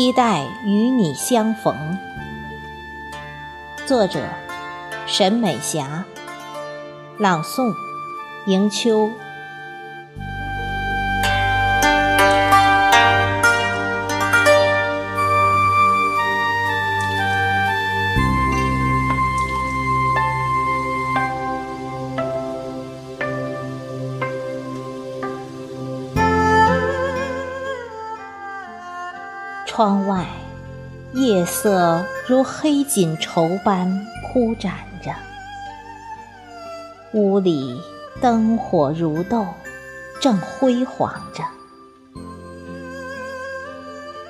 期待与你相逢。作者：沈美霞。朗诵：迎秋。窗外，夜色如黑锦绸般铺展着；屋里灯火如豆，正辉煌着。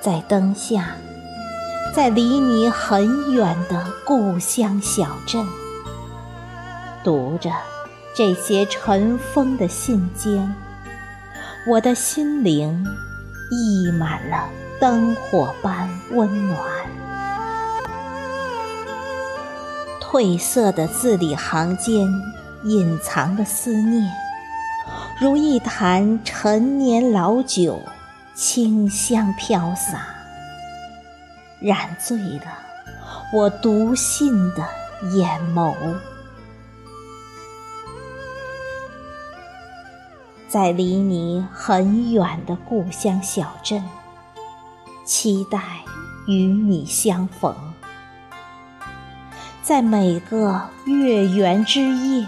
在灯下，在离你很远的故乡小镇，读着这些尘封的信笺，我的心灵溢满了。灯火般温暖，褪色的字里行间隐藏的思念，如一坛陈年老酒，清香飘洒，染醉了我读信的眼眸。在离你很远的故乡小镇。期待与你相逢，在每个月圆之夜，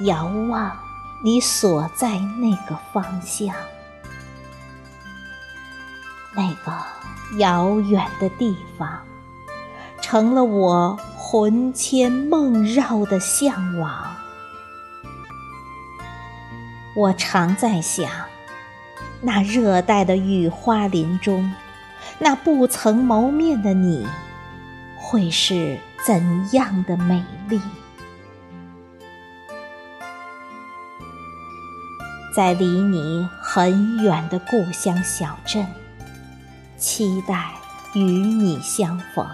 遥望你所在那个方向，那个遥远的地方，成了我魂牵梦绕的向往。我常在想。那热带的雨花林中，那不曾谋面的你，会是怎样的美丽？在离你很远的故乡小镇，期待与你相逢。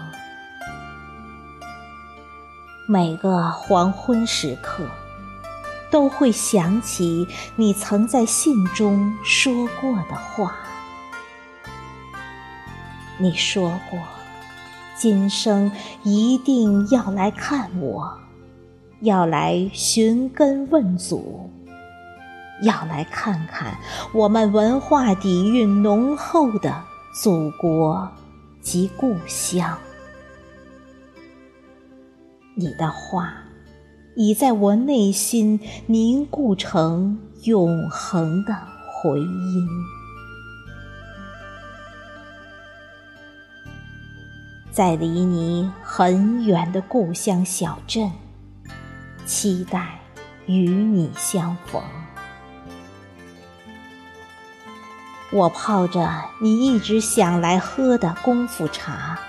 每个黄昏时刻。都会想起你曾在信中说过的话。你说过，今生一定要来看我，要来寻根问祖，要来看看我们文化底蕴浓厚的祖国及故乡。你的话。已在我内心凝固成永恒的回音，在离你很远的故乡小镇，期待与你相逢。我泡着你一直想来喝的功夫茶，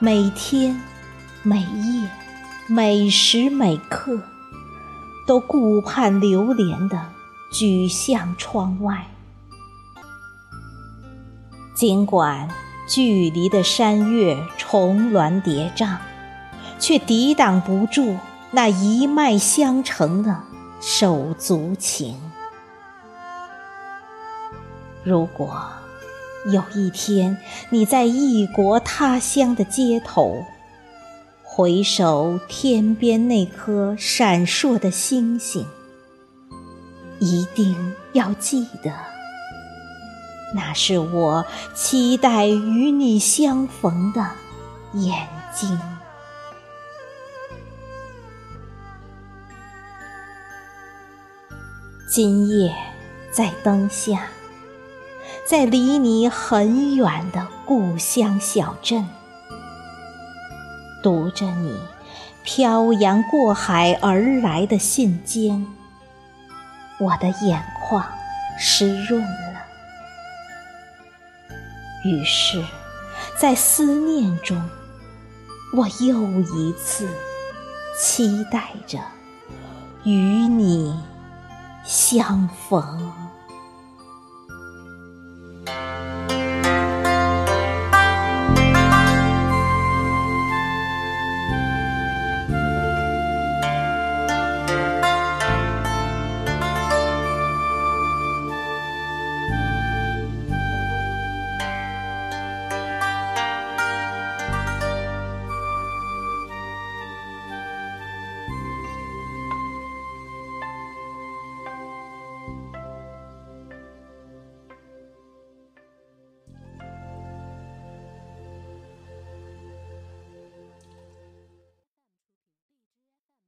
每天，每夜。每时每刻，都顾盼流连地举向窗外。尽管距离的山岳重峦叠嶂，却抵挡不住那一脉相承的手足情。如果有一天你在异国他乡的街头，回首天边那颗闪烁的星星，一定要记得，那是我期待与你相逢的眼睛。今夜在灯下，在离你很远的故乡小镇。读着你漂洋过海而来的信笺，我的眼眶湿润了。于是，在思念中，我又一次期待着与你相逢。